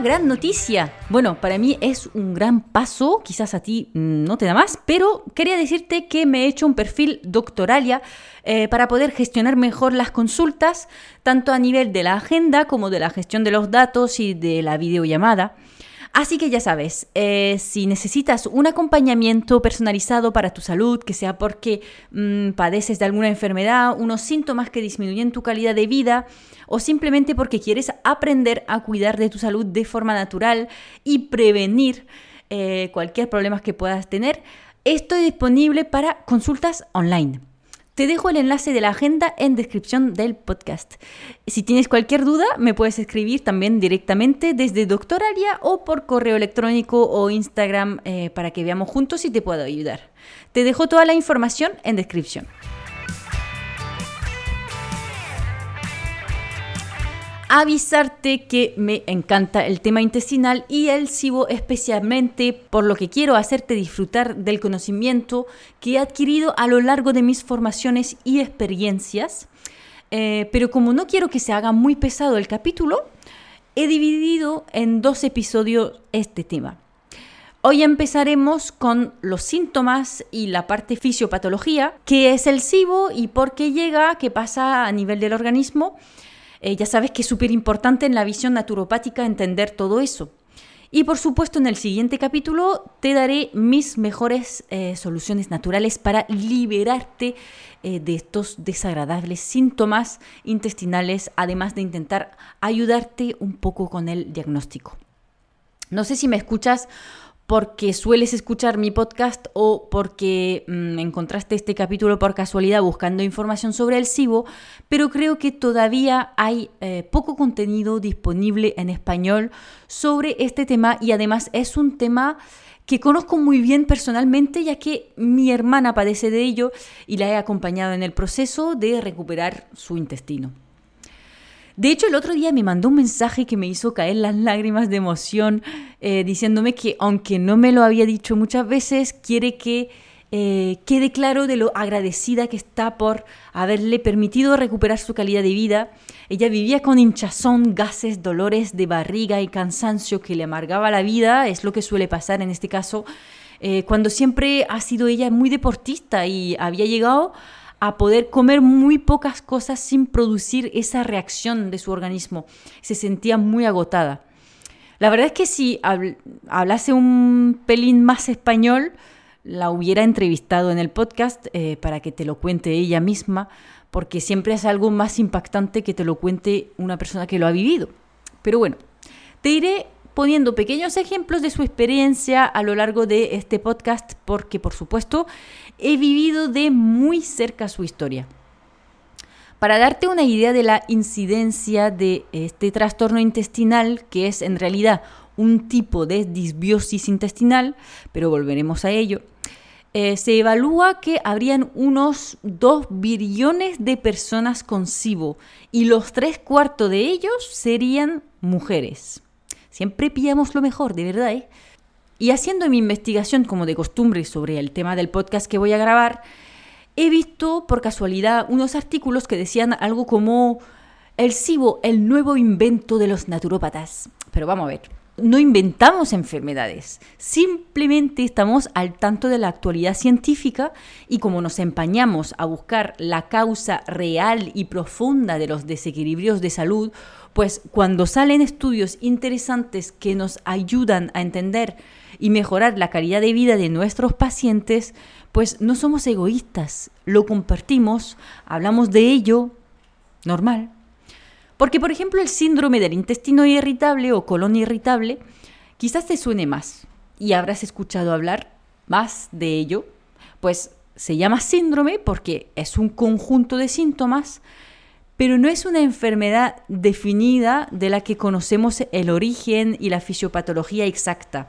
Gran noticia. Bueno, para mí es un gran paso, quizás a ti mm, no te da más, pero quería decirte que me he hecho un perfil doctoralia eh, para poder gestionar mejor las consultas, tanto a nivel de la agenda como de la gestión de los datos y de la videollamada. Así que ya sabes, eh, si necesitas un acompañamiento personalizado para tu salud, que sea porque mm, padeces de alguna enfermedad, unos síntomas que disminuyen tu calidad de vida, o simplemente porque quieres aprender a cuidar de tu salud de forma natural y prevenir eh, cualquier problema que puedas tener, estoy disponible para consultas online. Te dejo el enlace de la agenda en descripción del podcast. Si tienes cualquier duda, me puedes escribir también directamente desde Doctoralia o por correo electrónico o Instagram eh, para que veamos juntos si te puedo ayudar. Te dejo toda la información en descripción. Avisarte que me encanta el tema intestinal y el SIBO especialmente por lo que quiero hacerte disfrutar del conocimiento que he adquirido a lo largo de mis formaciones y experiencias. Eh, pero como no quiero que se haga muy pesado el capítulo, he dividido en dos episodios este tema. Hoy empezaremos con los síntomas y la parte fisiopatología, qué es el SIBO y por qué llega, qué pasa a nivel del organismo eh, ya sabes que es súper importante en la visión naturopática entender todo eso. Y por supuesto en el siguiente capítulo te daré mis mejores eh, soluciones naturales para liberarte eh, de estos desagradables síntomas intestinales, además de intentar ayudarte un poco con el diagnóstico. No sé si me escuchas porque sueles escuchar mi podcast o porque mm, encontraste este capítulo por casualidad buscando información sobre el SIBO, pero creo que todavía hay eh, poco contenido disponible en español sobre este tema y además es un tema que conozco muy bien personalmente ya que mi hermana padece de ello y la he acompañado en el proceso de recuperar su intestino. De hecho, el otro día me mandó un mensaje que me hizo caer las lágrimas de emoción, eh, diciéndome que aunque no me lo había dicho muchas veces, quiere que eh, quede claro de lo agradecida que está por haberle permitido recuperar su calidad de vida. Ella vivía con hinchazón, gases, dolores de barriga y cansancio que le amargaba la vida, es lo que suele pasar en este caso, eh, cuando siempre ha sido ella muy deportista y había llegado a poder comer muy pocas cosas sin producir esa reacción de su organismo. Se sentía muy agotada. La verdad es que si hablase un pelín más español, la hubiera entrevistado en el podcast eh, para que te lo cuente ella misma, porque siempre es algo más impactante que te lo cuente una persona que lo ha vivido. Pero bueno, te iré poniendo pequeños ejemplos de su experiencia a lo largo de este podcast, porque por supuesto he vivido de muy cerca su historia. Para darte una idea de la incidencia de este trastorno intestinal, que es en realidad un tipo de disbiosis intestinal, pero volveremos a ello, eh, se evalúa que habrían unos 2 billones de personas con SIBO y los tres cuartos de ellos serían mujeres. Siempre pillamos lo mejor, de verdad. ¿eh? Y haciendo mi investigación como de costumbre sobre el tema del podcast que voy a grabar, he visto por casualidad unos artículos que decían algo como el SIBO, el nuevo invento de los naturópatas. Pero vamos a ver, no inventamos enfermedades, simplemente estamos al tanto de la actualidad científica y como nos empañamos a buscar la causa real y profunda de los desequilibrios de salud, pues cuando salen estudios interesantes que nos ayudan a entender y mejorar la calidad de vida de nuestros pacientes, pues no somos egoístas, lo compartimos, hablamos de ello, normal. Porque, por ejemplo, el síndrome del intestino irritable o colon irritable quizás te suene más y habrás escuchado hablar más de ello, pues se llama síndrome porque es un conjunto de síntomas pero no es una enfermedad definida de la que conocemos el origen y la fisiopatología exacta.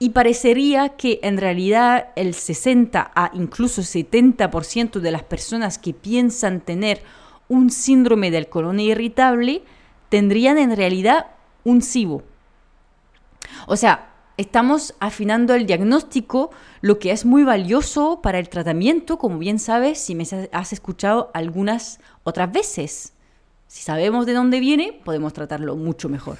y parecería que en realidad el 60 a incluso 70% de las personas que piensan tener un síndrome del colon irritable tendrían en realidad un SIBO. O sea, estamos afinando el diagnóstico, lo que es muy valioso para el tratamiento, como bien sabes si me has escuchado algunas otras veces. Si sabemos de dónde viene, podemos tratarlo mucho mejor.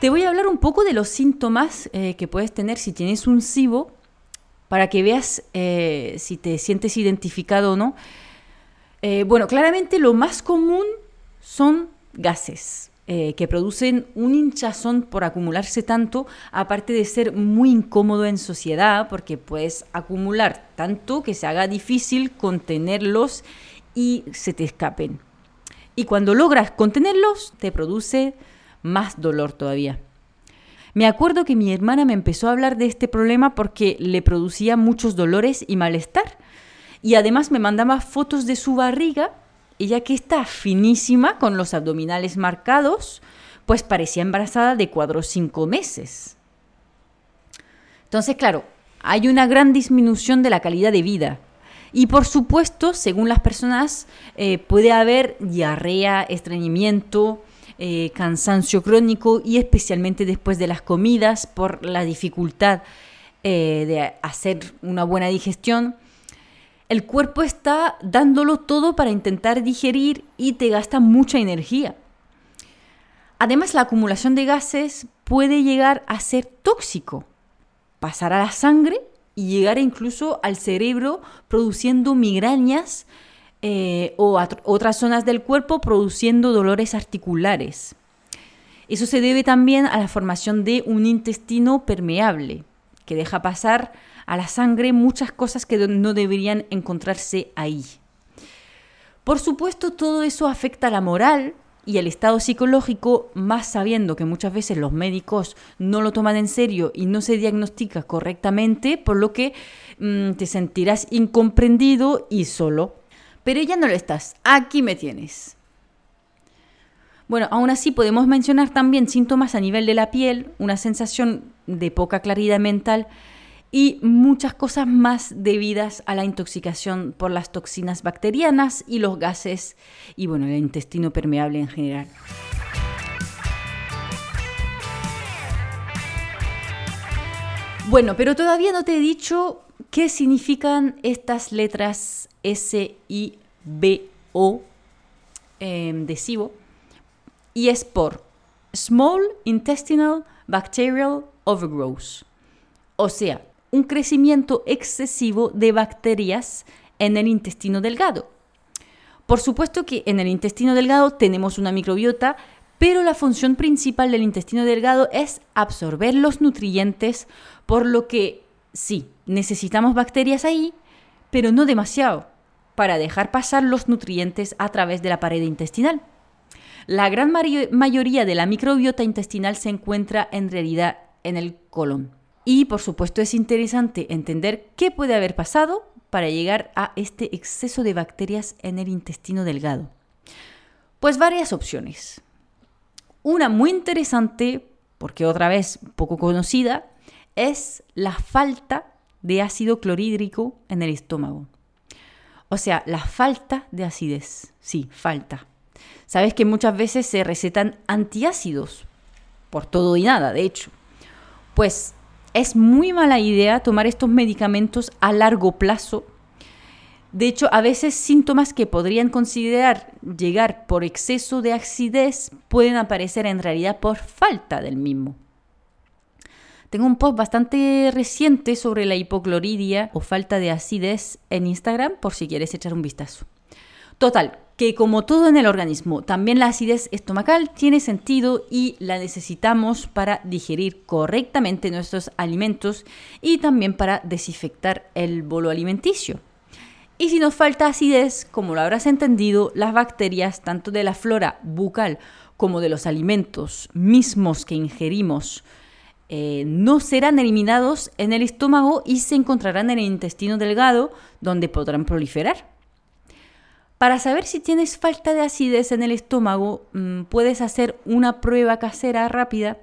Te voy a hablar un poco de los síntomas eh, que puedes tener si tienes un SIBO para que veas eh, si te sientes identificado o no. Eh, bueno, claramente lo más común son gases que producen un hinchazón por acumularse tanto, aparte de ser muy incómodo en sociedad, porque puedes acumular tanto que se haga difícil contenerlos y se te escapen. Y cuando logras contenerlos, te produce más dolor todavía. Me acuerdo que mi hermana me empezó a hablar de este problema porque le producía muchos dolores y malestar. Y además me mandaba fotos de su barriga, ella que está finísima, con los abdominales marcados, pues parecía embarazada de cuatro o cinco meses. Entonces, claro, hay una gran disminución de la calidad de vida. Y por supuesto, según las personas, eh, puede haber diarrea, estreñimiento, eh, cansancio crónico y especialmente después de las comidas por la dificultad eh, de hacer una buena digestión. El cuerpo está dándolo todo para intentar digerir y te gasta mucha energía. Además, la acumulación de gases puede llegar a ser tóxico, pasar a la sangre y llegar incluso al cerebro produciendo migrañas eh, o otras zonas del cuerpo produciendo dolores articulares. Eso se debe también a la formación de un intestino permeable, que deja pasar a la sangre muchas cosas que no deberían encontrarse ahí. Por supuesto, todo eso afecta a la moral y el estado psicológico, más sabiendo que muchas veces los médicos no lo toman en serio y no se diagnostica correctamente, por lo que mm, te sentirás incomprendido y solo pero ya no lo estás. Aquí me tienes. Bueno, aún así podemos mencionar también síntomas a nivel de la piel, una sensación de poca claridad mental y muchas cosas más debidas a la intoxicación por las toxinas bacterianas y los gases y bueno, el intestino permeable en general. Bueno, pero todavía no te he dicho qué significan estas letras S-I-B-O em, de SIBO y es por Small Intestinal Bacterial Overgrowth, o sea, un crecimiento excesivo de bacterias en el intestino delgado. Por supuesto que en el intestino delgado tenemos una microbiota, pero la función principal del intestino delgado es absorber los nutrientes, por lo que sí, necesitamos bacterias ahí, pero no demasiado, para dejar pasar los nutrientes a través de la pared intestinal. La gran mayoría de la microbiota intestinal se encuentra en realidad en el colon. Y por supuesto es interesante entender qué puede haber pasado para llegar a este exceso de bacterias en el intestino delgado. Pues varias opciones. Una muy interesante, porque otra vez poco conocida, es la falta de ácido clorhídrico en el estómago. O sea, la falta de acidez. Sí, falta. Sabes que muchas veces se recetan antiácidos, por todo y nada, de hecho. Pues es muy mala idea tomar estos medicamentos a largo plazo. De hecho, a veces síntomas que podrían considerar llegar por exceso de acidez pueden aparecer en realidad por falta del mismo. Tengo un post bastante reciente sobre la hipocloridia o falta de acidez en Instagram por si quieres echar un vistazo. Total, que como todo en el organismo, también la acidez estomacal tiene sentido y la necesitamos para digerir correctamente nuestros alimentos y también para desinfectar el bolo alimenticio. Y si nos falta acidez, como lo habrás entendido, las bacterias tanto de la flora bucal como de los alimentos mismos que ingerimos eh, no serán eliminados en el estómago y se encontrarán en el intestino delgado, donde podrán proliferar. Para saber si tienes falta de acidez en el estómago, mm, puedes hacer una prueba casera rápida.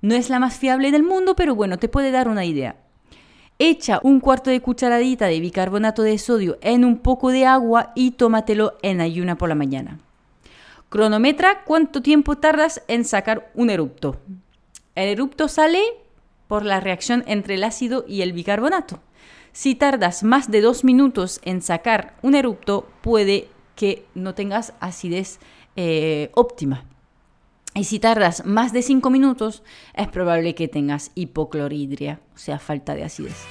No es la más fiable del mundo, pero bueno, te puede dar una idea. Echa un cuarto de cucharadita de bicarbonato de sodio en un poco de agua y tómatelo en ayuna por la mañana. Cronometra cuánto tiempo tardas en sacar un erupto. El erupto sale por la reacción entre el ácido y el bicarbonato. Si tardas más de dos minutos en sacar un erupto, puede que no tengas acidez eh, óptima. Y si tardas más de cinco minutos, es probable que tengas hipocloridria, o sea, falta de acidez.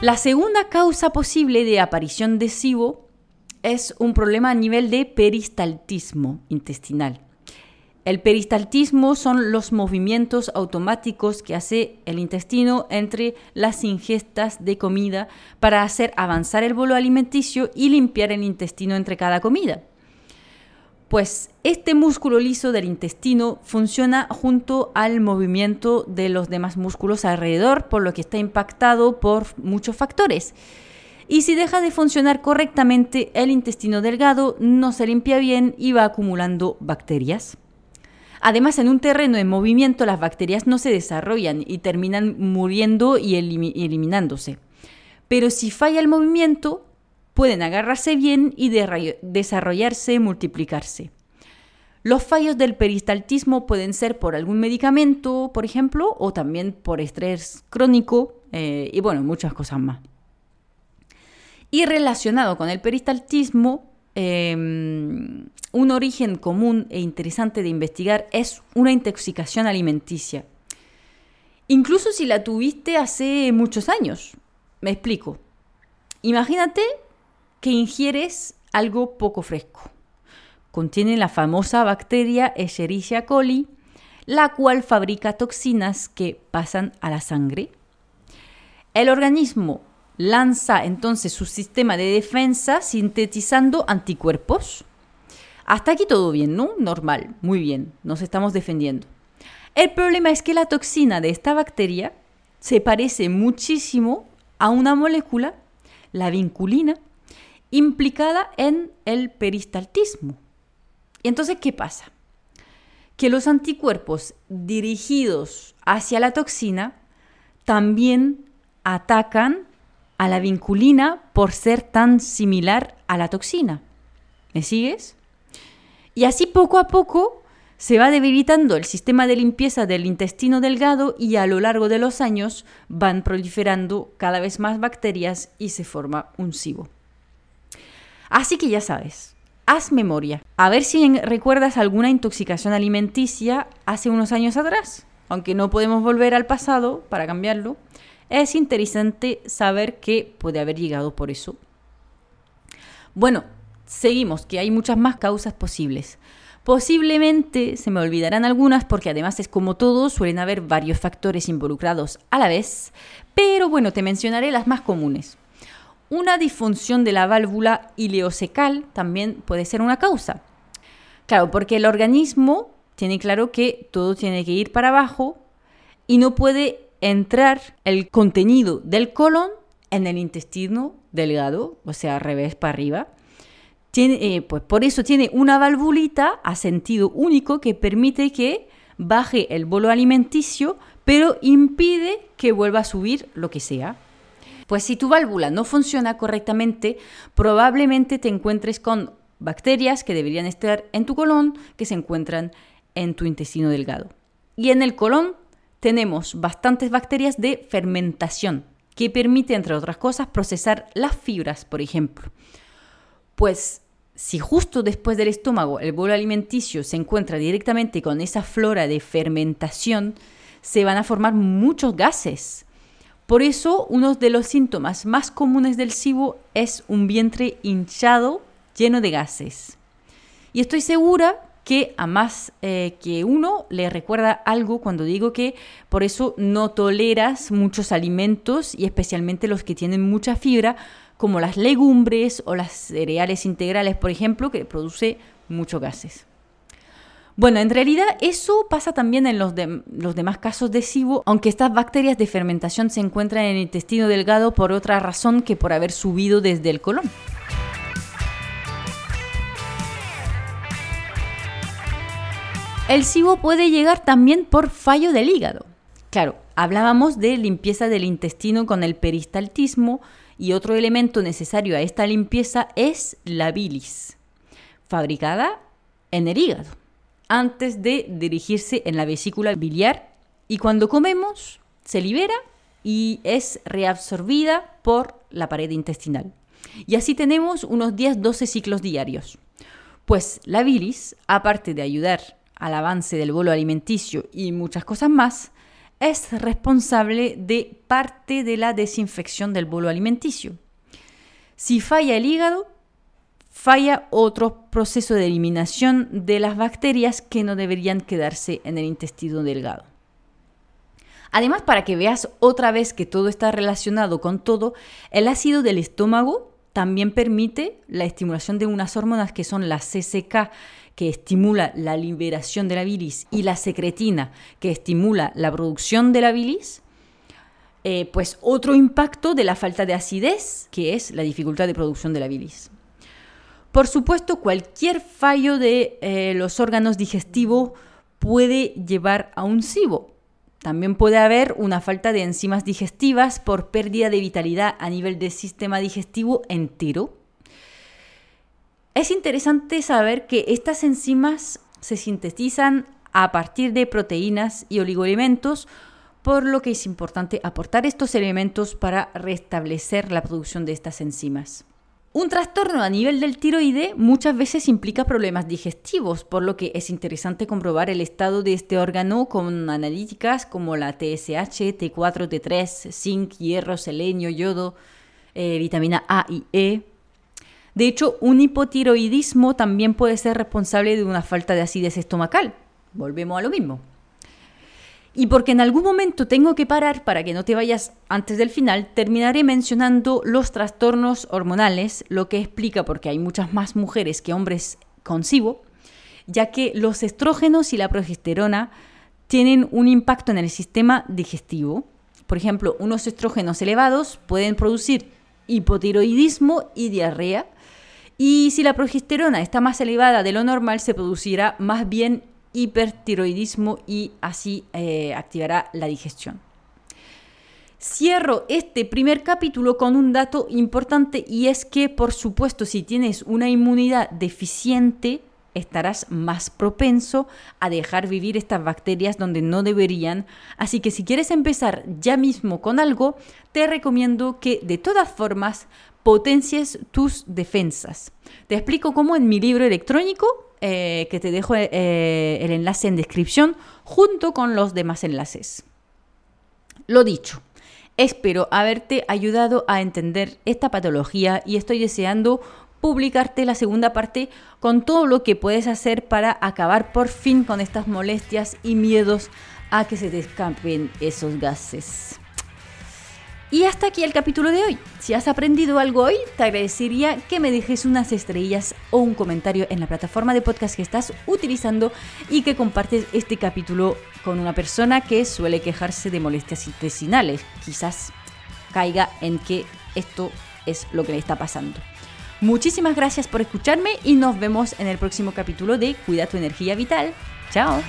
La segunda causa posible de aparición de SIBO es un problema a nivel de peristaltismo intestinal. El peristaltismo son los movimientos automáticos que hace el intestino entre las ingestas de comida para hacer avanzar el bolo alimenticio y limpiar el intestino entre cada comida. Pues este músculo liso del intestino funciona junto al movimiento de los demás músculos alrededor, por lo que está impactado por muchos factores. Y si deja de funcionar correctamente, el intestino delgado no se limpia bien y va acumulando bacterias. Además, en un terreno en movimiento las bacterias no se desarrollan y terminan muriendo y eliminándose. Pero si falla el movimiento, pueden agarrarse bien y desarrollarse, multiplicarse. Los fallos del peristaltismo pueden ser por algún medicamento, por ejemplo, o también por estrés crónico eh, y bueno, muchas cosas más. Y relacionado con el peristaltismo, em, un origen común e interesante de investigar es una intoxicación alimenticia. Incluso si la tuviste hace muchos años. Me explico. Imagínate que ingieres algo poco fresco. Contiene la famosa bacteria Escherichia coli, la cual fabrica toxinas que pasan a la sangre. El organismo lanza entonces su sistema de defensa sintetizando anticuerpos hasta aquí todo bien, ¿no? Normal, muy bien, nos estamos defendiendo. El problema es que la toxina de esta bacteria se parece muchísimo a una molécula, la vinculina, implicada en el peristaltismo. Y entonces, ¿qué pasa? Que los anticuerpos dirigidos hacia la toxina también atacan a la vinculina por ser tan similar a la toxina. ¿Me sigues? Y así poco a poco se va debilitando el sistema de limpieza del intestino delgado y a lo largo de los años van proliferando cada vez más bacterias y se forma un SIBO. Así que ya sabes, haz memoria. A ver si recuerdas alguna intoxicación alimenticia hace unos años atrás. Aunque no podemos volver al pasado para cambiarlo, es interesante saber que puede haber llegado por eso. Bueno, seguimos, que hay muchas más causas posibles. Posiblemente se me olvidarán algunas porque además es como todo, suelen haber varios factores involucrados a la vez, pero bueno, te mencionaré las más comunes. Una disfunción de la válvula ileocecal también puede ser una causa. Claro, porque el organismo tiene claro que todo tiene que ir para abajo y no puede entrar el contenido del colon en el intestino delgado, o sea, al revés para arriba. Tiene, eh, pues por eso tiene una valvulita a sentido único que permite que baje el bolo alimenticio, pero impide que vuelva a subir lo que sea. Pues si tu válvula no funciona correctamente, probablemente te encuentres con bacterias que deberían estar en tu colon, que se encuentran en tu intestino delgado. Y en el colon tenemos bastantes bacterias de fermentación, que permite, entre otras cosas, procesar las fibras, por ejemplo. Pues si justo después del estómago el bolo alimenticio se encuentra directamente con esa flora de fermentación, se van a formar muchos gases. Por eso, uno de los síntomas más comunes del SIBO es un vientre hinchado lleno de gases. Y estoy segura que a más eh, que uno le recuerda algo cuando digo que por eso no toleras muchos alimentos y especialmente los que tienen mucha fibra, como las legumbres o las cereales integrales, por ejemplo, que produce muchos gases. Bueno, en realidad eso pasa también en los, los demás casos de SIBO, aunque estas bacterias de fermentación se encuentran en el intestino delgado por otra razón que por haber subido desde el colon. El SIBO puede llegar también por fallo del hígado. Claro, hablábamos de limpieza del intestino con el peristaltismo y otro elemento necesario a esta limpieza es la bilis, fabricada en el hígado antes de dirigirse en la vesícula biliar y cuando comemos se libera y es reabsorbida por la pared intestinal. Y así tenemos unos 10-12 ciclos diarios. Pues la bilis, aparte de ayudar al avance del bolo alimenticio y muchas cosas más, es responsable de parte de la desinfección del bolo alimenticio. Si falla el hígado, falla otro proceso de eliminación de las bacterias que no deberían quedarse en el intestino delgado. Además, para que veas otra vez que todo está relacionado con todo, el ácido del estómago también permite la estimulación de unas hormonas que son la CCK, que estimula la liberación de la bilis, y la secretina, que estimula la producción de la bilis, eh, pues otro impacto de la falta de acidez, que es la dificultad de producción de la bilis. Por supuesto, cualquier fallo de eh, los órganos digestivos puede llevar a un SIBO. También puede haber una falta de enzimas digestivas por pérdida de vitalidad a nivel del sistema digestivo entero. Es interesante saber que estas enzimas se sintetizan a partir de proteínas y oligoelementos, por lo que es importante aportar estos elementos para restablecer la producción de estas enzimas. Un trastorno a nivel del tiroide muchas veces implica problemas digestivos, por lo que es interesante comprobar el estado de este órgano con analíticas como la TSH, T4, T3, zinc, hierro, selenio, yodo, eh, vitamina A y E. De hecho, un hipotiroidismo también puede ser responsable de una falta de acidez estomacal. Volvemos a lo mismo. Y porque en algún momento tengo que parar para que no te vayas antes del final, terminaré mencionando los trastornos hormonales, lo que explica por qué hay muchas más mujeres que hombres con SIBO, ya que los estrógenos y la progesterona tienen un impacto en el sistema digestivo. Por ejemplo, unos estrógenos elevados pueden producir hipotiroidismo y diarrea, y si la progesterona está más elevada de lo normal, se producirá más bien hipertiroidismo y así eh, activará la digestión. Cierro este primer capítulo con un dato importante y es que, por supuesto, si tienes una inmunidad deficiente, estarás más propenso a dejar vivir estas bacterias donde no deberían. Así que si quieres empezar ya mismo con algo, te recomiendo que de todas formas potencies tus defensas. Te explico cómo en mi libro electrónico eh, que te dejo eh, el enlace en descripción junto con los demás enlaces. Lo dicho, espero haberte ayudado a entender esta patología y estoy deseando publicarte la segunda parte con todo lo que puedes hacer para acabar por fin con estas molestias y miedos a que se te escapen esos gases. Y hasta aquí el capítulo de hoy. Si has aprendido algo hoy, te agradecería que me dejes unas estrellas o un comentario en la plataforma de podcast que estás utilizando y que compartes este capítulo con una persona que suele quejarse de molestias intestinales. Quizás caiga en que esto es lo que le está pasando. Muchísimas gracias por escucharme y nos vemos en el próximo capítulo de Cuida tu energía vital. Chao.